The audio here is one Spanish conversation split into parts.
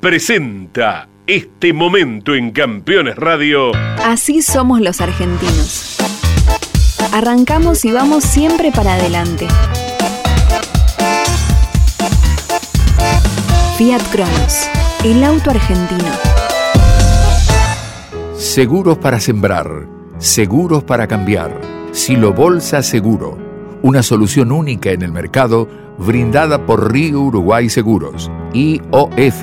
presenta este momento en Campeones Radio. Así somos los argentinos. Arrancamos y vamos siempre para adelante. Fiat Cronos, el auto argentino. Seguros para sembrar, seguros para cambiar. Silo Bolsa Seguro, una solución única en el mercado brindada por Río Uruguay Seguros, IOF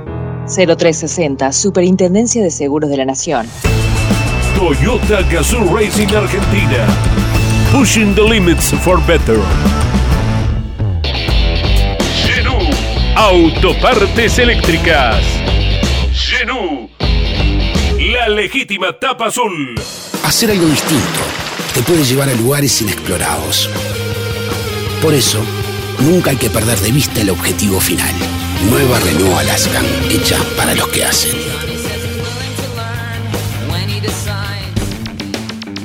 0360, Superintendencia de Seguros de la Nación. Toyota Gazoo Racing Argentina. Pushing the limits for better. Genú. Autopartes eléctricas. Genú. La legítima tapa azul. Hacer algo distinto te puede llevar a lugares inexplorados. Por eso, nunca hay que perder de vista el objetivo final. Nueva Renault Alaskan, hecha para los que hacen.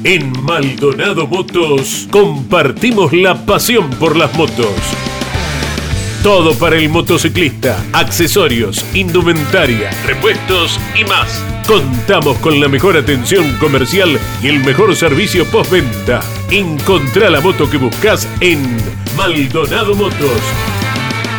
En Maldonado Motos compartimos la pasión por las motos. Todo para el motociclista, accesorios, indumentaria, repuestos y más. Contamos con la mejor atención comercial y el mejor servicio postventa. Encontrá la moto que buscas en Maldonado Motos.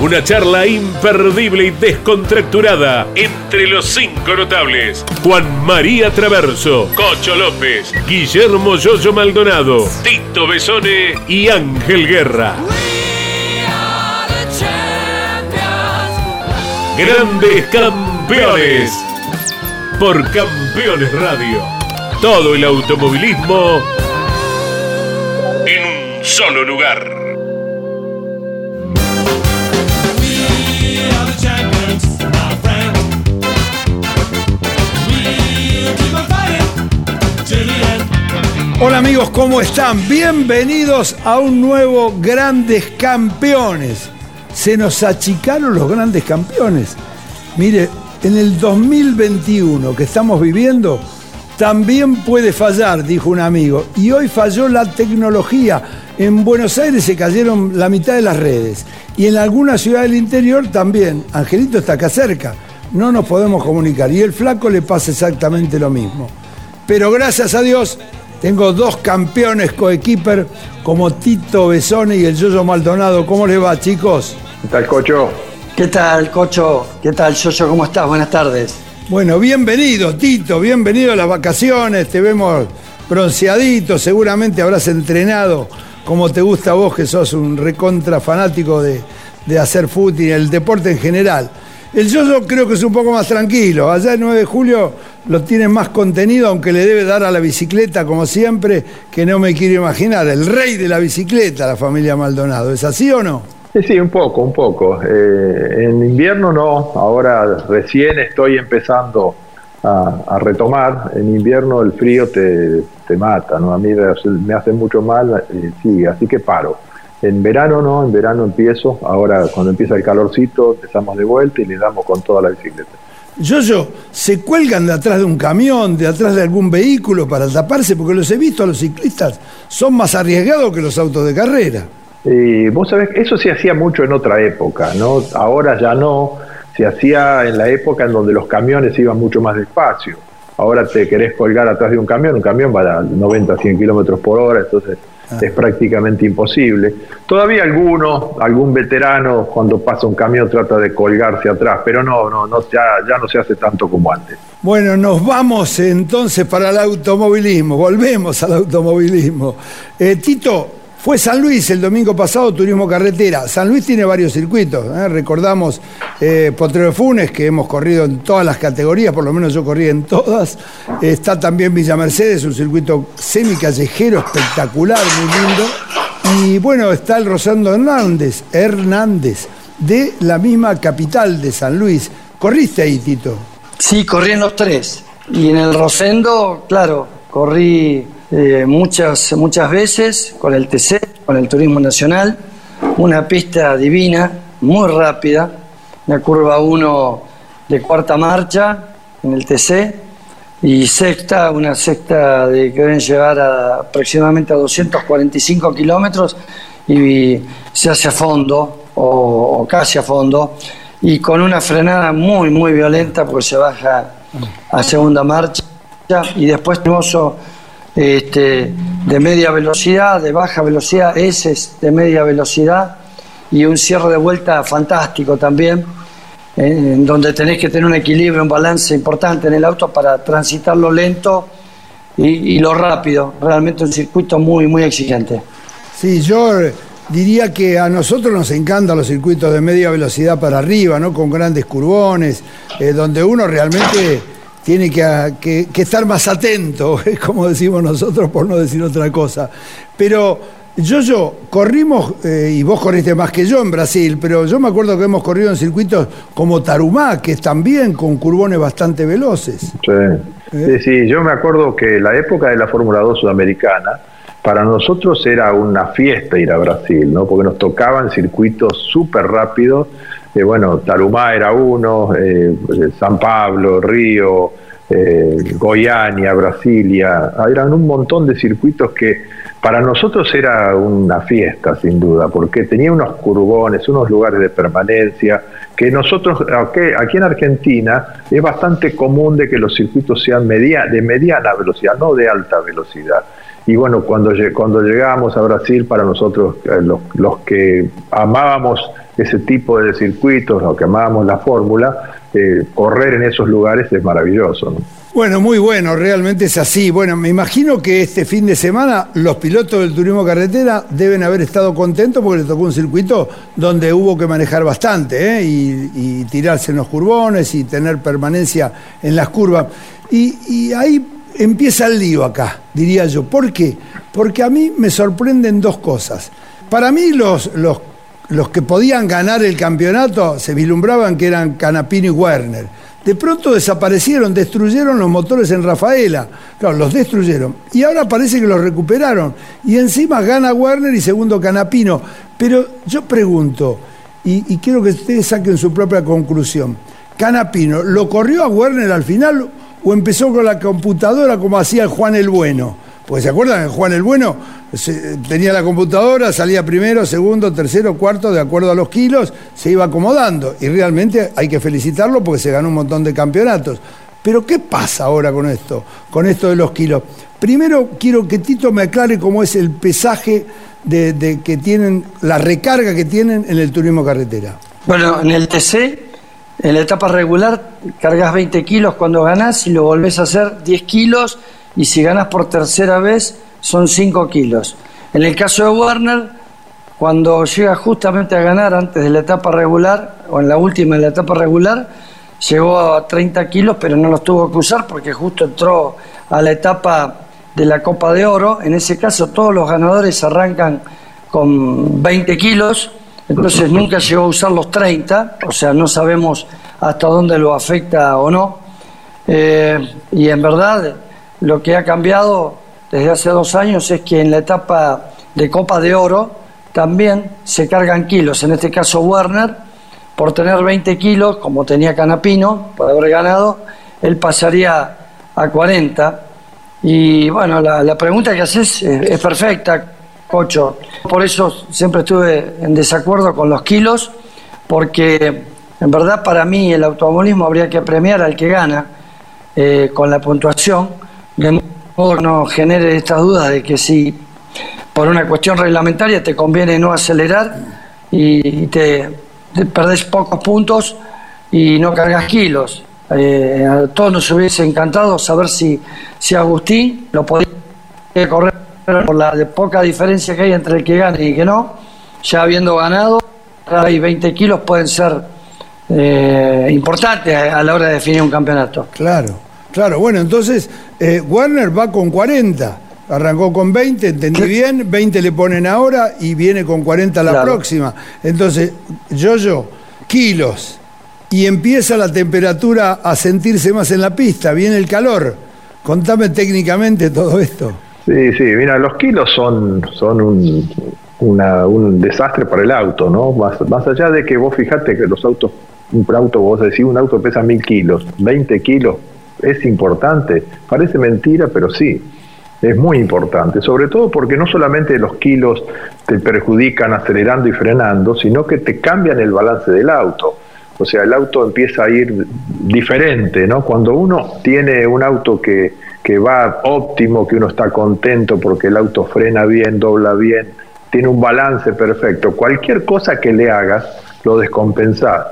Una charla imperdible y descontracturada entre los cinco notables. Juan María Traverso, Cocho López, Guillermo Yoyo Maldonado, Tito Besone y Ángel Guerra. Grandes campeones. Por Campeones Radio. Todo el automovilismo en un solo lugar. Hola amigos, ¿cómo están? Bienvenidos a un nuevo Grandes Campeones. Se nos achicaron los grandes campeones. Mire, en el 2021 que estamos viviendo, también puede fallar, dijo un amigo. Y hoy falló la tecnología. En Buenos Aires se cayeron la mitad de las redes. Y en alguna ciudad del interior también. Angelito está acá cerca. No nos podemos comunicar. Y el flaco le pasa exactamente lo mismo. Pero gracias a Dios tengo dos campeones coequiper como Tito Besone y el Yoyo Maldonado. ¿Cómo les va, chicos? ¿Qué tal, Cocho? ¿Qué tal, Cocho? ¿Qué tal, Yoyo? ¿Cómo estás? Buenas tardes. Bueno, bienvenido, Tito. Bienvenido a las vacaciones. Te vemos bronceadito. Seguramente habrás entrenado como te gusta a vos, que sos un recontra fanático de, de hacer fútbol y el deporte en general. El Yoyo creo que es un poco más tranquilo. Allá el 9 de julio lo tiene más contenido, aunque le debe dar a la bicicleta, como siempre, que no me quiero imaginar. El rey de la bicicleta, la familia Maldonado. ¿Es así o no? Sí, sí, un poco, un poco. Eh, en invierno no, ahora recién estoy empezando a, retomar. En invierno el frío te, mata, ¿no? A mí me hace mucho mal, eh, sí, así que paro. En verano no, en verano empiezo, ahora cuando empieza el calorcito empezamos de vuelta y le damos con toda la bicicleta. Yo, yo, ¿se cuelgan de atrás de un camión, de atrás de algún vehículo para taparse? Porque los he visto a los ciclistas, son más arriesgados que los autos de carrera. Y vos sabés, eso se hacía mucho en otra época, ¿no? Ahora ya no, se hacía en la época en donde los camiones iban mucho más despacio. Ahora te querés colgar atrás de un camión, un camión va a 90, 100 kilómetros por hora, entonces. Es prácticamente imposible. Todavía alguno, algún veterano, cuando pasa un camión trata de colgarse atrás, pero no, no, no ya, ya no se hace tanto como antes. Bueno, nos vamos entonces para el automovilismo, volvemos al automovilismo. Eh, Tito, Fue San Luis el domingo pasado, turismo carretera. San Luis tiene varios circuitos. ¿eh? Recordamos eh, Potrero Funes, que hemos corrido en todas las categorías, por lo menos yo corrí en todas. está también Villa Mercedes, un circuito semicallejero espectacular, muy lindo. Y bueno, está el Rosendo Hernández, Hernández, de la misma capital de San Luis. ¿Corriste ahí, Tito? Sí, corrí en los tres. Y en el Rosendo, claro, corrí eh, muchas, muchas veces con el TC, con el Turismo Nacional, una pista divina, muy rápida, una curva 1 de cuarta marcha en el TC y sexta, una sexta de que deben llegar a, aproximadamente a 245 kilómetros y se hace a fondo o, casi a fondo y con una frenada muy muy violenta porque se baja a segunda marcha y después hermoso este, de media velocidad, de baja velocidad, S de media velocidad y un cierre de vuelta fantástico también, en donde tenés que tener un equilibrio, un balance importante en el auto para transitarlo lento y, lo rápido. Realmente un circuito muy, muy exigente. Sí, yo diría que a nosotros nos encantan los circuitos de media velocidad para arriba, ¿no? Con grandes curbones, eh, donde uno realmente tiene que, estar más atento, como decimos nosotros, por no decir otra cosa. Pero yo, yo, corrimos, eh, y vos corriste más que yo en Brasil, pero yo me acuerdo que hemos corrido en circuitos como Tarumá, que es también con curbones bastante veloces. Sí. ¿Eh? sí, sí, yo me acuerdo que la época de la Fórmula 2 sudamericana, para nosotros era una fiesta ir a Brasil, ¿no? Porque nos tocaban circuitos súper rápidos eh, bueno, Tarumá era uno, eh, San Pablo, Río, eh, Goiânia, Brasilia, eran un montón de circuitos que para nosotros era una fiesta, sin duda, porque tenía unos curbones, unos lugares de permanencia, que nosotros, aquí en Argentina, es bastante común de que los circuitos sean de mediana velocidad, no de alta velocidad. Y bueno, cuando, cuando llegamos a Brasil, para nosotros, eh, los, que amábamos ese tipo de circuitos, los que amábamos la fórmula, eh, correr en esos lugares es maravilloso. Bueno, muy bueno, realmente es así. Bueno, me imagino que este fin de semana los pilotos del turismo carretera deben haber estado contentos porque les tocó un circuito donde hubo que manejar bastante ¿eh? y, tirarse en los curbones y tener permanencia en las curvas. Y, y ahí empieza el lío acá, diría yo. ¿Por qué? Porque a mí me sorprenden dos cosas. Para mí los, los, los que podían ganar el campeonato se vislumbraban que eran Canapino y Werner. De pronto desaparecieron, destruyeron los motores en Rafaela. Claro, los destruyeron. Y ahora parece que los recuperaron. Y encima gana Werner y segundo Canapino. Pero yo pregunto, y, quiero que ustedes saquen su propia conclusión. Canapino, ¿lo corrió a Werner al final o empezó con la computadora como hacía Juan el Bueno. Porque se acuerdan, Juan el Bueno tenía la computadora, salía primero, segundo, tercero, cuarto, de acuerdo a los kilos, se iba acomodando. Y realmente hay que felicitarlo porque se ganó un montón de campeonatos. Pero ¿qué pasa ahora con esto? Con esto de los kilos. Primero quiero que Tito me aclare cómo es el pesaje de que tienen, la recarga que tienen en el turismo carretera. Bueno, en el TC en la etapa regular cargas 20 kilos cuando ganas y lo volvés a hacer 10 kilos y si ganas por tercera vez son 5 kilos. En el caso de Warner, cuando llega justamente a ganar antes de la etapa regular o en la última de la etapa regular, llegó a 30 kilos pero no los tuvo que usar porque justo entró a la etapa de la Copa de Oro. En ese caso todos los ganadores arrancan con 20 kilos entonces nunca llegó a usar los 30, o sea, no sabemos hasta dónde lo afecta o no. Eh, y en verdad lo que ha cambiado desde hace dos años es que en la etapa de Copa de Oro también se cargan kilos. En este caso Werner, por tener 20 kilos, como tenía Canapino, por haber ganado, él pasaría a 40. Y bueno, la, pregunta que haces es perfecta Cocho. Por eso siempre estuve en desacuerdo con los kilos, porque en verdad para mí el automovilismo habría que premiar al que gana eh, con la puntuación, de modo no genere esta duda de que si por una cuestión reglamentaria te conviene no acelerar y te, perdés pocos puntos y no cargas kilos. Eh, a todos nos hubiese encantado saber si, si Agustín lo podía correr por la de poca diferencia que hay entre el que gane y el que no, ya habiendo ganado, hay 20 kilos pueden ser eh, importantes a la hora de definir un campeonato. Claro, claro. Bueno, entonces eh, Warner va con 40. Arrancó con 20, entendí bien, 20 le ponen ahora y viene con 40 la Claro. próxima. Entonces, yo-yo, kilos. Y empieza la temperatura a sentirse más en la pista, viene el calor. Contame técnicamente todo esto. Sí, sí, mira, los kilos son, son un, una- un desastre para el auto, ¿no? Más, más allá de que vos fijate que los autos, un auto, vos decís, un auto pesa mil kilos, 20 kilos, es importante, parece mentira, pero sí, es muy importante, sobre todo porque no solamente los kilos te perjudican acelerando y frenando, sino que te cambian el balance del auto. O sea, el auto empieza a ir diferente, ¿no? Cuando uno tiene un auto que, que va óptimo, que uno está contento porque el auto frena bien, dobla bien, tiene un balance perfecto, cualquier cosa que le hagas lo descompensás.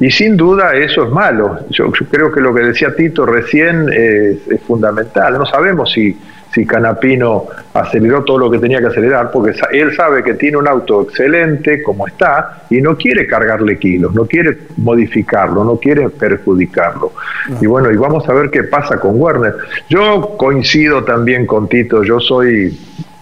Y sin duda eso es malo. Yo, yo creo que lo que decía Tito recién es, es fundamental. No sabemos si, si Canapino aceleró todo lo que tenía que acelerar, porque él sabe que tiene un auto excelente como está y no quiere cargarle kilos, no quiere modificarlo, no quiere perjudicarlo. Y bueno, y vamos a ver qué pasa con Werner. Yo coincido también con Tito, yo soy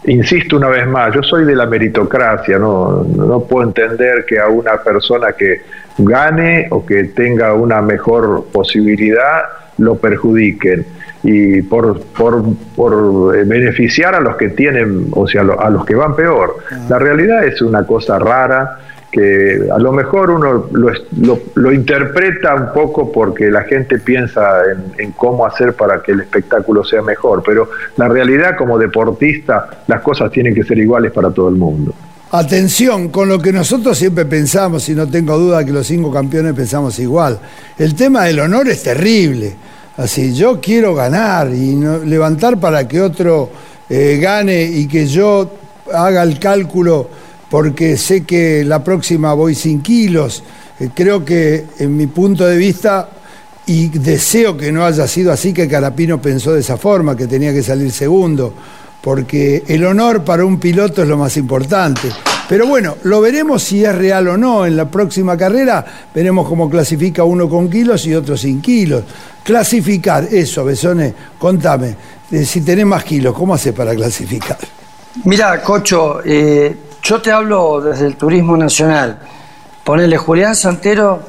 Insisto una vez más, yo soy de la meritocracia, no, no puedo entender que a una persona que gane o que tenga una mejor posibilidad lo perjudiquen y por, por, por eh, beneficiar a los que tienen, o sea, a los que van peor. La realidad es una cosa rara que a lo mejor uno lo, lo- lo interpreta un poco porque la gente piensa en, en cómo hacer para que el espectáculo sea mejor, pero la realidad como deportista las cosas tienen que ser iguales para todo el mundo. Atención, con lo que nosotros siempre pensamos, y no tengo duda que los cinco campeones pensamos igual. El tema del honor es terrible. Así, yo quiero ganar y no- levantar para que otro eh, gane y que yo haga el cálculo porque sé que la próxima voy sin kilos. Eh, creo que en mi punto de vista y deseo que no haya sido así que Carapino pensó de esa forma, que tenía que salir segundo, porque el honor para un piloto es lo más importante. Pero bueno, lo veremos si es real o no. En la próxima carrera veremos cómo clasifica uno con kilos y otro sin kilos. Clasificar, eso, Besone, contame, eh, si tenés más kilos, ¿cómo haces para clasificar? Mira, Cocho, eh, yo te hablo desde el turismo nacional. Ponele, Julián Santero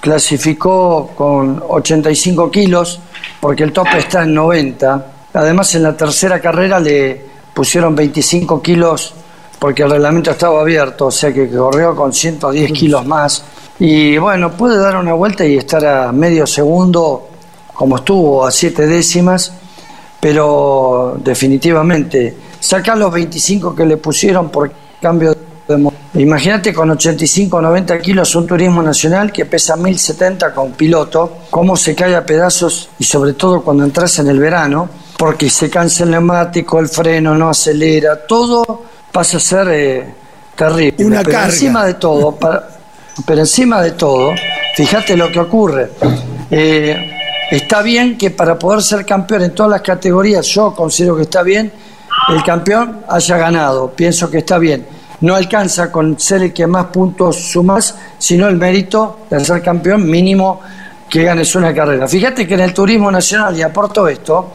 clasificó con 85 kilos, porque el tope está en 90. Además, en la tercera carrera le pusieron 25 kilos porque el reglamento estaba abierto, o sea que corrió con 110 kilos más. Y bueno, puede dar una vuelta y estar a medio segundo, como estuvo, a siete décimas pero definitivamente sacar los 25 que le pusieron por cambio de Imagínate con 85 o 90 kilos un turismo nacional que pesa 1070 con piloto, cómo se cae a pedazos y sobre todo cuando entras en el verano, porque se cansa el neumático, el freno no acelera, todo pasa a ser eh, terrible. Una pero carga. encima de todo, para- pero encima de todo, fíjate lo que ocurre. Eh, está bien que para poder ser campeón en todas las categorías, yo considero que está bien, el campeón haya ganado, pienso que está bien. No alcanza con ser el que más puntos sumas, sino el mérito de ser campeón mínimo que ganes una carrera. Fíjate que en el turismo nacional, y aporto esto,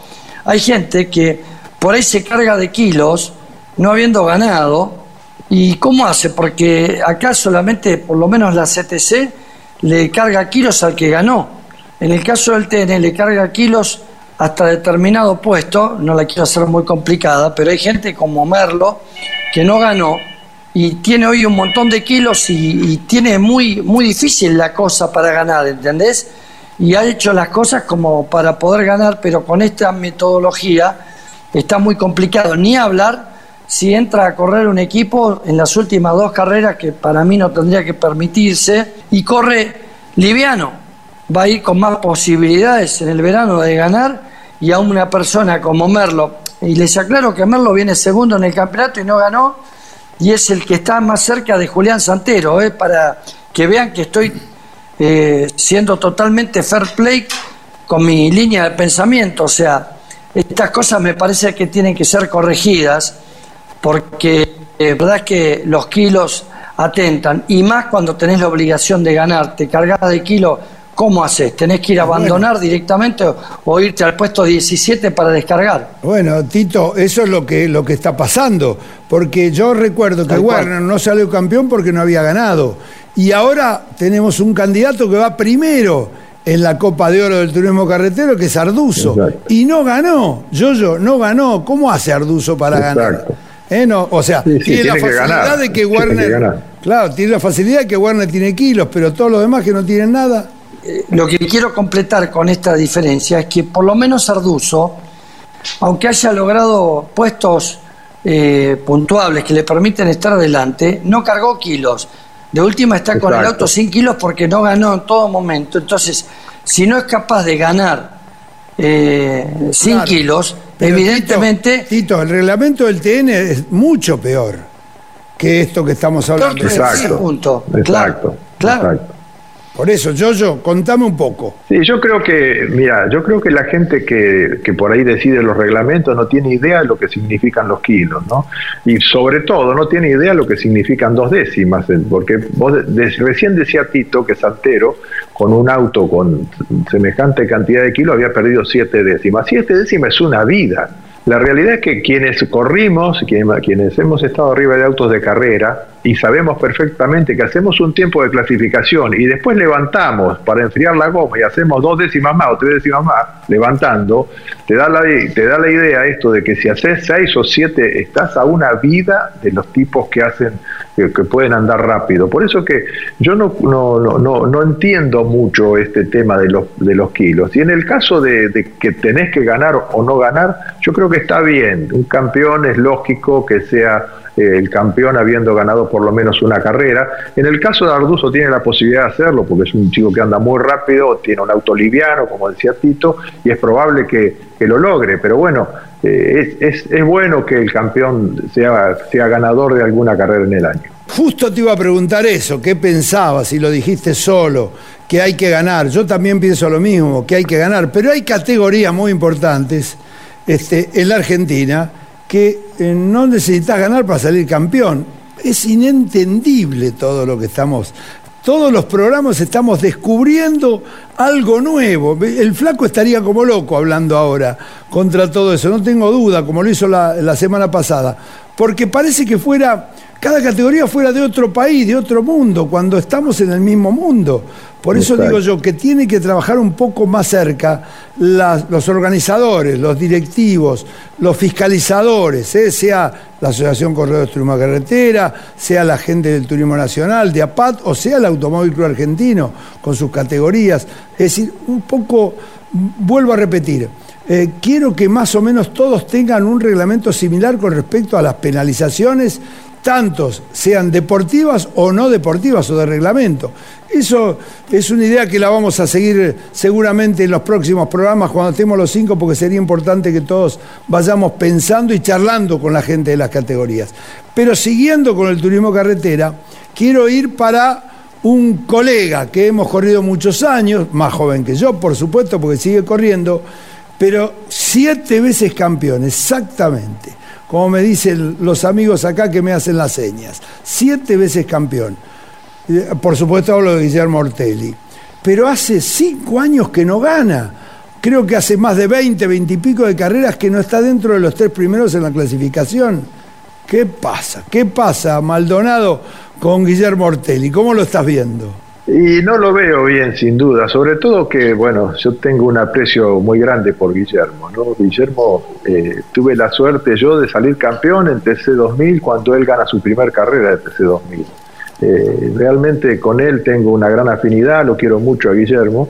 hay gente que por ahí se carga de kilos, no habiendo ganado, ¿Y cómo hace? Porque acá solamente, por lo menos la CTC, le carga kilos al que ganó. En el caso del TN le carga kilos hasta determinado puesto, no la quiero hacer muy complicada, pero hay gente como Merlo que no ganó y tiene hoy un montón de kilos y, tiene muy, muy difícil la cosa para ganar, ¿entendés? Y ha hecho las cosas como para poder ganar, pero con esta metodología está muy complicado. Ni hablar si entra a correr un equipo en las últimas dos carreras que para mí no tendría que permitirse y corre liviano, va a ir con más posibilidades en el verano de ganar y a una persona como Merlo, y les aclaro que Merlo viene segundo en el campeonato y no ganó, y es el que está más cerca de Julián Santero, ¿eh? para que vean que estoy eh, siendo totalmente fair play con mi línea de pensamiento, o sea, estas cosas me parece que tienen que ser corregidas porque eh, verdad que los kilos atentan, y más cuando tenés la obligación de ganar, te cargas de kilo, ¿cómo haces? ¿Tenés que ir a abandonar directamente o, irte al puesto 17 para descargar? Bueno, Tito, eso es lo que, lo que está pasando, porque yo recuerdo que Warner no salió campeón porque no había ganado, y ahora tenemos un candidato que va primero en la Copa de Oro del Turismo Carretero, que es Arduzo, y no ganó, Yo-Yo, no ganó, ¿cómo hace Arduzo para ganar? Eh, no, o sea, tiene la facilidad de que Warner. claro, tiene la facilidad de que Warner tiene kilos, pero todos los demás que no tienen nada. Eh, lo que quiero completar con esta diferencia es que por lo menos Arduzo, aunque haya logrado puestos eh, puntuables que le permiten estar adelante, no cargó kilos. De última está con el auto sin kilos porque no ganó en todo momento. Entonces, si no es capaz de ganar eh, sin kilos, evidentemente... Tito, el reglamento del TN es mucho peor que esto que estamos hablando. Exacto. Punto. Exacto. Claro. Por eso, yo contame un poco. Sí, yo creo que, mira, yo creo que la gente que, que, por ahí decide los reglamentos no tiene idea de lo que significan los kilos, ¿no? Y sobre todo no tiene idea de lo que significan dos décimas, porque vos recién decía Tito que Santero, con un auto con semejante cantidad de kilos, había perdido siete décimas. Siete décimas es una vida. La realidad es que quienes corrimos, quienes hemos estado arriba de autos de carrera y sabemos perfectamente que hacemos un tiempo de clasificación y después levantamos para enfriar la goma y hacemos dos décimas más o tres décimas más levantando, te da la, te da la idea esto de que si haces seis o siete estás a una vida de los tipos que hacen que, pueden andar rápido. Por eso que yo no, no, no, no, entiendo mucho este tema de los, de los kilos. Y en el caso de, que tenés que ganar o no ganar, yo creo que está bien. Un campeón es lógico que sea eh, el campeón habiendo ganado por lo menos una carrera. En el caso de Arduzo tiene la posibilidad de hacerlo porque es un chico que anda muy rápido, tiene un auto liviano, como decía Tito, y es probable que, lo logre. Pero bueno, eh, es, es, bueno que el campeón sea, sea ganador de alguna carrera en el año. Justo te iba a preguntar eso, ¿qué pensabas? Si lo dijiste solo, que hay que ganar. Yo también pienso lo mismo, que hay que ganar, pero hay categorías muy importantes este, en la Argentina que eh, no necesitas ganar para salir campeón. Es inentendible todo lo que estamos todos los programas estamos descubriendo algo nuevo. El flaco estaría como loco hablando ahora contra todo eso, no tengo duda, como lo hizo la, la semana pasada, porque parece que fuera cada categoría fuera de otro país, de otro mundo, cuando estamos en el mismo mundo. Por eso digo yo que tiene que trabajar un poco más cerca los organizadores, los directivos, los fiscalizadores, ¿eh? sea la Asociación Corredores de Turismo Carretera, sea la gente del Turismo Nacional, de APAT, o sea el Automóvil Club Argentino, con sus categorías. Es decir, un poco, vuelvo a repetir, eh, quiero que más o menos todos tengan un reglamento similar con respecto a las penalizaciones tantos sean deportivas o no deportivas o de reglamento. Eso es una idea que la vamos a seguir seguramente en los próximos programas cuando estemos los cinco, porque sería importante que todos vayamos pensando y charlando con la gente de las categorías. Pero siguiendo con el turismo carretera, quiero ir para un colega que hemos corrido muchos años, más joven que yo, por supuesto, porque sigue corriendo, pero siete veces campeón, exactamente como me dicen los amigos acá que me hacen las señas. Siete veces campeón. Eh, por supuesto hablo de Guillermo Ortelli. Pero hace cinco años que no gana. Creo que hace más de 20, 20 y pico de carreras que no está dentro de los tres primeros en la clasificación. ¿Qué pasa? ¿Qué pasa, Maldonado, con Guillermo Ortelli? ¿Cómo lo estás viendo? Y no lo veo bien, sin duda, sobre todo que, bueno, yo tengo un aprecio muy grande por Guillermo, ¿no? Guillermo, eh, tuve la suerte yo de salir campeón en TC2000 cuando él gana su primer carrera de TC2000. Eh, realmente con él tengo una gran afinidad, lo quiero mucho a Guillermo,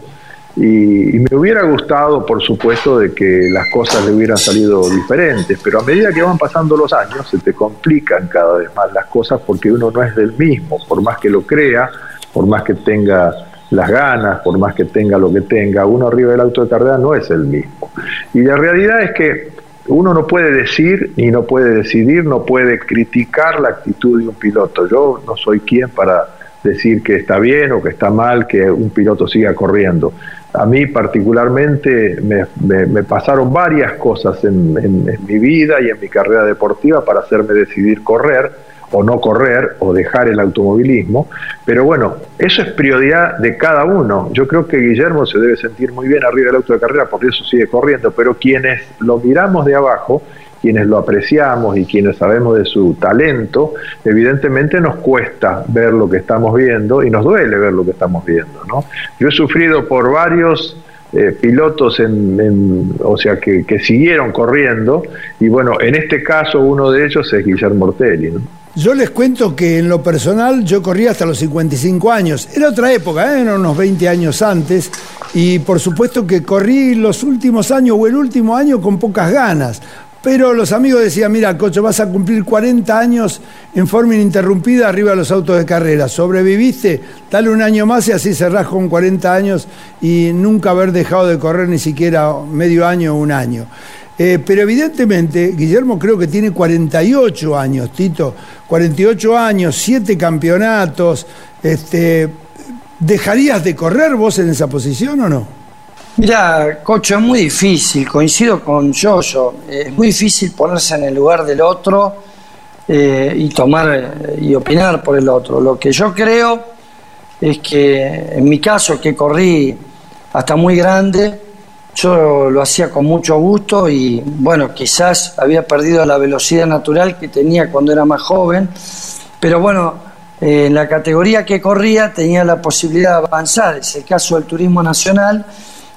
y, y, me hubiera gustado, por supuesto, de que las cosas le hubieran salido diferentes, pero a medida que van pasando los años se te complican cada vez más las cosas porque uno no es del mismo, por más que lo crea por más que tenga las ganas, por más que tenga lo que tenga, uno arriba del auto de carrera no es el mismo. Y la realidad es que uno no puede decir ni no puede decidir, no puede criticar la actitud de un piloto. Yo no soy quien para, decir que está bien o que está mal que un piloto siga corriendo. A mí particularmente me, pasaron varias cosas en, mi vida y en mi carrera deportiva para hacerme decidir correr o no correr o dejar el automovilismo. Pero bueno, eso es prioridad de cada uno. Yo creo que Guillermo se debe sentir muy bien arriba del auto de carrera porque eso sigue corriendo, pero quienes lo miramos de abajo quienes lo apreciamos y quienes sabemos de su talento, evidentemente nos cuesta ver lo que estamos viendo y nos duele ver lo que estamos viendo. ¿no? Yo he sufrido por varios eh, pilotos, en, o sea, que, siguieron corriendo y bueno, en este caso uno de ellos es Guillermo Ortelli. Yo les cuento que en lo personal yo corría hasta los 55 años. Era otra época, ¿eh? eran unos 20 años antes. Y por supuesto que corrí los últimos años o el último año con pocas ganas. Pero los amigos decían, mira, Cocho, vas a cumplir 40 años en forma ininterrumpida arriba de los autos de carrera. Sobreviviste, dale un año más y así cerrás con 40 años y nunca haber dejado de correr ni siquiera medio año o un año. Eh, pero evidentemente, Guillermo creo que tiene 48 años, Tito. 48 años, 7 campeonatos. Este, ¿Dejarías de correr vos en esa posición o no? Mira, Cocho, es muy difícil, coincido con Yoyo, es muy difícil ponerse en el lugar del otro eh, y tomar eh, y opinar por el otro. Lo que yo creo es que en mi caso, que corrí hasta muy grande, yo lo hacía con mucho gusto y bueno, quizás había perdido la velocidad natural que tenía cuando era más joven, pero bueno, eh, en la categoría que corría tenía la posibilidad de avanzar, es el caso del turismo nacional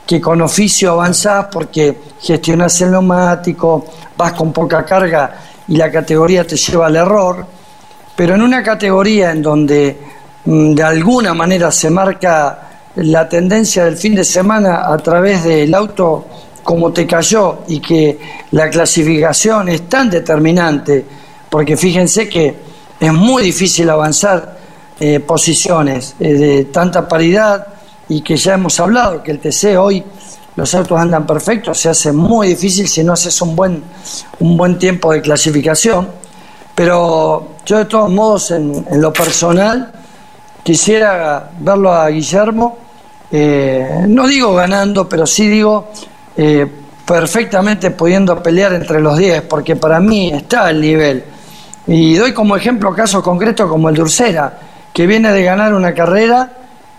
que con oficio avanzás porque gestionás el neumático, vas con poca carga y la categoría te lleva al error, pero en una categoría en donde mm, de alguna manera se marca la tendencia del fin de semana a través del auto como te cayó y que la clasificación es tan determinante, porque fíjense que es muy difícil avanzar eh, posiciones eh, de tanta paridad, y que ya hemos hablado, que el TC hoy los autos andan perfectos, se hace muy difícil si no haces un buen, un buen tiempo de clasificación. Pero yo de todos modos, en, lo personal, quisiera verlo a Guillermo, eh, no digo ganando, pero sí digo eh, perfectamente pudiendo pelear entre los 10, porque para mí está el nivel. Y doy como ejemplo casos concretos como el de que viene de ganar una carrera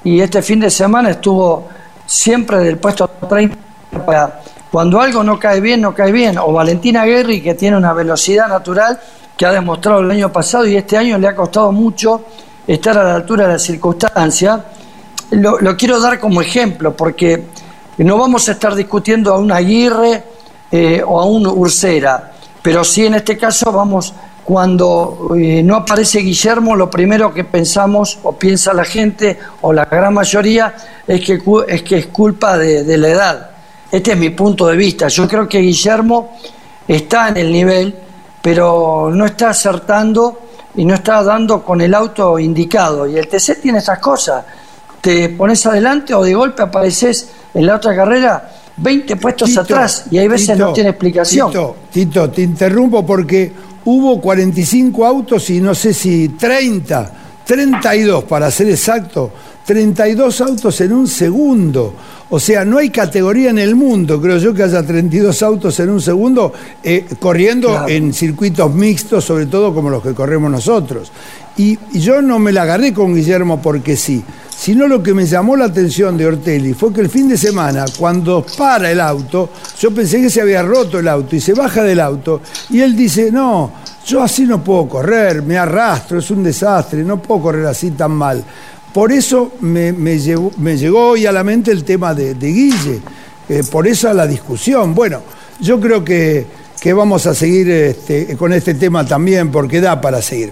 y este fin de semana estuvo siempre del puesto 30 cuando algo no cae bien, no cae bien. O Valentina Guerri, que tiene una velocidad natural que ha demostrado el año pasado y este año le ha costado mucho estar a la altura de la circunstancia. Lo, quiero dar como ejemplo porque no vamos a estar discutiendo a un Aguirre eh, o a un Ursera, pero sí en este caso vamos cuando eh, no aparece Guillermo, lo primero que pensamos o piensa la gente o la gran mayoría es que es, que es culpa de, la edad. Este es mi punto de vista. Yo creo que Guillermo está en el nivel, pero no está acertando y no está dando con el auto indicado. Y el TC tiene esas cosas. Te pones adelante o de golpe apareces en la otra carrera 20 puestos atrás y hay veces no tiene explicación. Tito, Tito, te interrumpo porque hubo 45 autos y no sé si 30, 32 para ser exacto, 32 autos en un segundo. O sea, no hay categoría en el mundo, creo yo, que haya 32 autos en un segundo eh, corriendo en circuitos mixtos, sobre todo como los que corremos nosotros. Y, y yo no me la agarré con Guillermo porque sí, sino lo que me llamó la atención de Ortelli fue que el fin de semana, cuando para el auto, yo pensé que se había roto el auto y se baja del auto y él dice, no, yo así no puedo correr, me arrastro, es un desastre, no puedo correr así tan mal. Por eso me, llegó, hoy a la mente el tema de, Guille, eh, por eso la discusión. Bueno, yo creo que, vamos a seguir este, con este tema también porque da para seguir.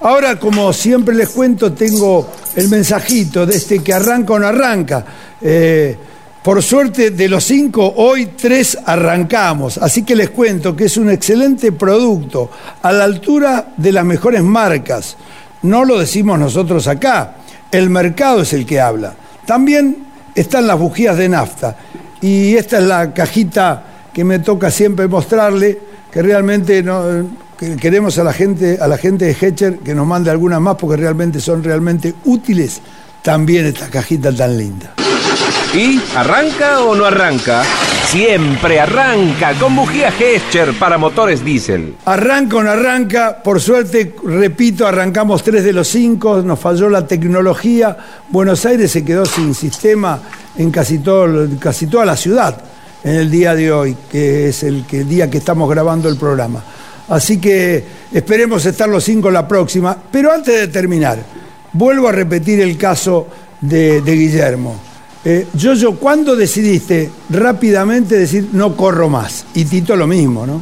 Ahora, como siempre les cuento, tengo el mensajito de este que arranca o no arranca. Eh, por suerte, de los cinco, hoy tres arrancamos. Así que les cuento que es un excelente producto, a la altura de las mejores marcas. No lo decimos nosotros acá, el mercado es el que habla. También están las bujías de nafta. Y esta es la cajita que me toca siempre mostrarle, que realmente no, que queremos a la gente, a la gente de Hecher que nos mande algunas más porque realmente son realmente útiles también esta cajita tan linda. ¿Y arranca o no arranca? Siempre arranca con bujía Gescher para motores diésel. Arranca o no arranca, por suerte, repito, arrancamos tres de los cinco, nos falló la tecnología, Buenos Aires se quedó sin sistema en casi, todo, casi toda la ciudad en el día de hoy, que es el, día que estamos grabando el programa. Así que esperemos estar los cinco la próxima, pero antes de terminar, vuelvo a repetir el caso de Guillermo. Eh, yo, ¿cuándo decidiste rápidamente decir no corro más? Y Tito lo mismo, ¿no?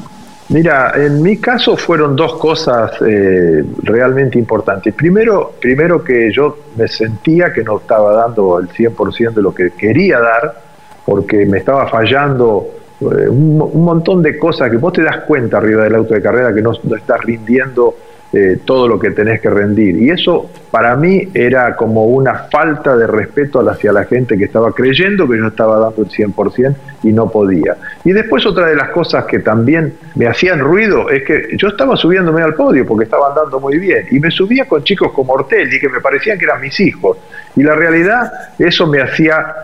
Mira, en mi caso fueron dos cosas eh, realmente importantes. Primero, primero que yo me sentía que no estaba dando el 100% de lo que quería dar, porque me estaba fallando eh, un, montón de cosas que vos te das cuenta arriba del auto de carrera que no, no estás rindiendo eh, todo lo que tenés que rendir. Y eso para mí era como una falta de respeto hacia la gente que estaba creyendo que yo estaba dando el 100% y no podía. Y después otra de las cosas que también me hacían ruido es que yo estaba subiéndome al podio porque estaba andando muy bien y me subía con chicos como Ortelli que me parecían que eran mis hijos. Y la realidad, eso me hacía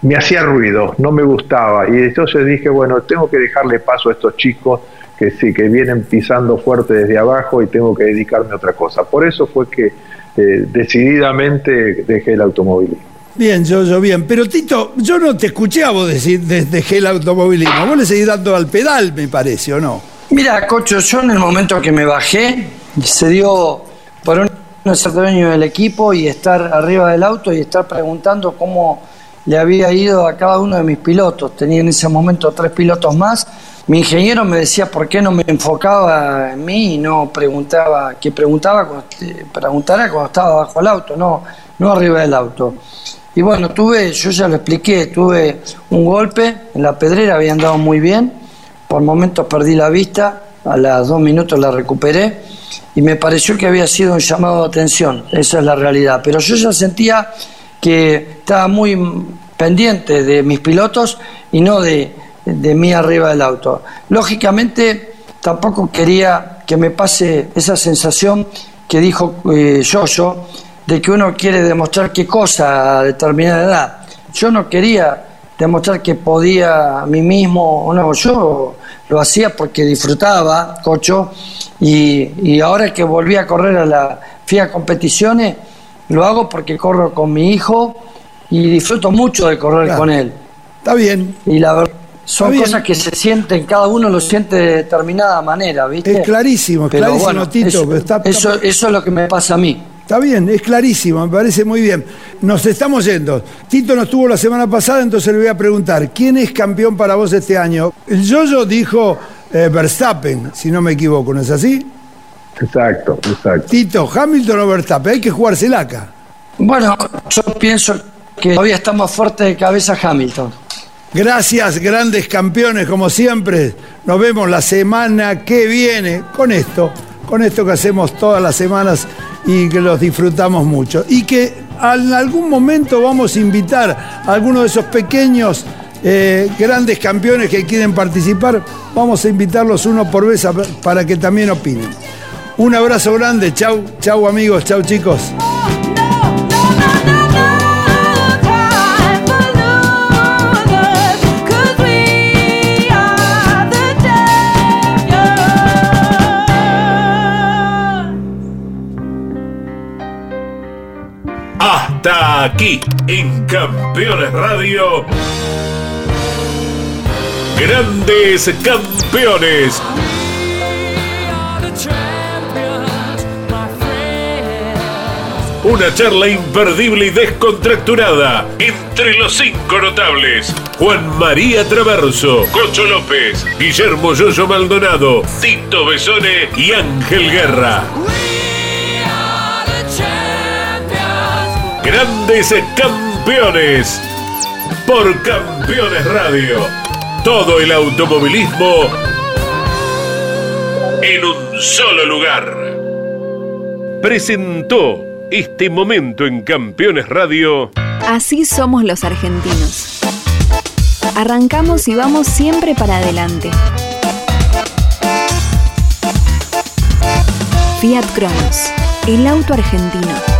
me hacía ruido, no me gustaba. Y entonces dije, bueno, tengo que dejarle paso a estos chicos que sí, que vienen pisando fuerte desde abajo y tengo que dedicarme a otra cosa. Por eso fue que eh, decididamente dejé el automovilismo. Bien, yo, yo, bien. Pero Tito, yo no te escuché a vos decir dejé el automovilismo. Vos le seguís dando al pedal, me parece, ¿o no? Mira, Cocho, yo en el momento que me bajé, se dio por un ser dueño del equipo y estar arriba del auto y estar preguntando cómo le había ido a cada uno de mis pilotos. Tenía en ese momento tres pilotos más mi ingeniero me decía por qué no me enfocaba en mí y no preguntaba, que preguntaba cuando, preguntara cuando estaba bajo el auto, no, no arriba del auto. Y bueno, tuve, yo ya lo expliqué, tuve un golpe en la pedrera, había andado muy bien, por momentos perdí la vista, a los dos minutos la recuperé y me pareció que había sido un llamado de atención, esa es la realidad. Pero yo ya sentía que estaba muy pendiente de mis pilotos y no de de mí arriba del auto. Lógicamente, tampoco quería que me pase esa sensación que dijo eh, Yoyo, de que uno quiere demostrar qué cosa a determinada edad. Yo no quería demostrar que podía a mí mismo, no, yo lo hacía porque disfrutaba, cocho, y, ahora que volví a correr a la FIA competiciones, lo hago porque corro con mi hijo y disfruto mucho de correr con él. Está bien. Y la verdad son cosas que se sienten, cada uno lo siente de determinada manera, ¿viste? Es clarísimo, es clarísimo, Tito. Eso, eso, es lo que me pasa a mí. Está bien, es clarísimo, me parece muy bien. Nos estamos yendo. Tito no estuvo la semana pasada, entonces le voy a preguntar, ¿quién es campeón para vos este año? El Yoyo dijo eh, Verstappen, si no me equivoco, ¿no es así? Exacto, exacto. Tito, Hamilton o Verstappen, hay que jugársela acá. Bueno, yo pienso que todavía está más fuerte de cabeza Hamilton. Gracias, grandes campeones, como siempre. Nos vemos la semana que viene con esto, con esto que hacemos todas las semanas y que los disfrutamos mucho. Y que en algún momento vamos a invitar a algunos de esos pequeños eh, grandes campeones que quieren participar, vamos a invitarlos uno por vez para que también opinen. Un abrazo grande, chau, chau amigos, chau chicos. Hasta aquí en Campeones Radio. Grandes campeones. Una charla imperdible y descontracturada entre los cinco notables. Juan María Traverso, Cocho López, Guillermo Yoyo Maldonado, Tito Besone y Ángel Guerra. Grandes campeones por Campeones Radio. Todo el automovilismo en un solo lugar. Presentó este momento en Campeones Radio. Así somos los argentinos. Arrancamos y vamos siempre para adelante. Fiat Cronos, el auto argentino.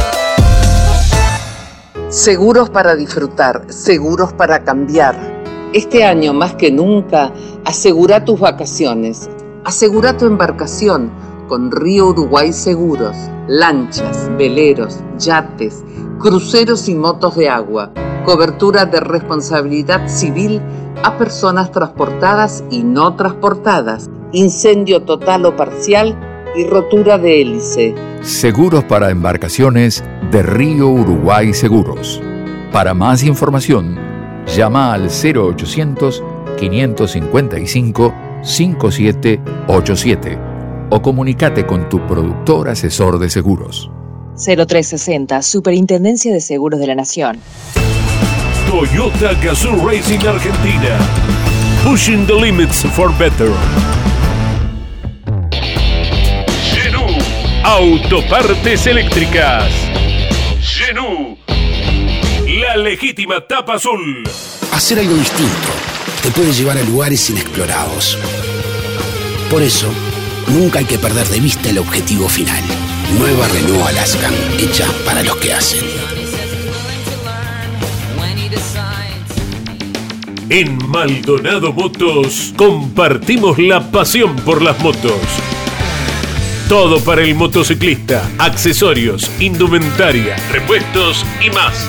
Seguros para disfrutar, seguros para cambiar. Este año más que nunca, asegura tus vacaciones, asegura tu embarcación con Río Uruguay Seguros, lanchas, veleros, yates, cruceros y motos de agua, cobertura de responsabilidad civil a personas transportadas y no transportadas, incendio total o parcial y rotura de hélice. Seguros para embarcaciones de Río Uruguay Seguros. Para más información, llama al 0800 555 5787 o comunícate con tu productor asesor de seguros. 0360, Superintendencia de Seguros de la Nación. Toyota Gazoo Racing Argentina. Pushing the limits for better. Genú. Autopartes eléctricas. La legítima tapa azul. Hacer algo distinto te puede llevar a lugares inexplorados. Por eso, nunca hay que perder de vista el objetivo final. Nueva Renault Alaskan, hecha para los que hacen. En Maldonado Motos compartimos la pasión por las motos. Todo para el motociclista, accesorios, indumentaria, repuestos y más.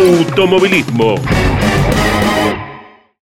automovilismo.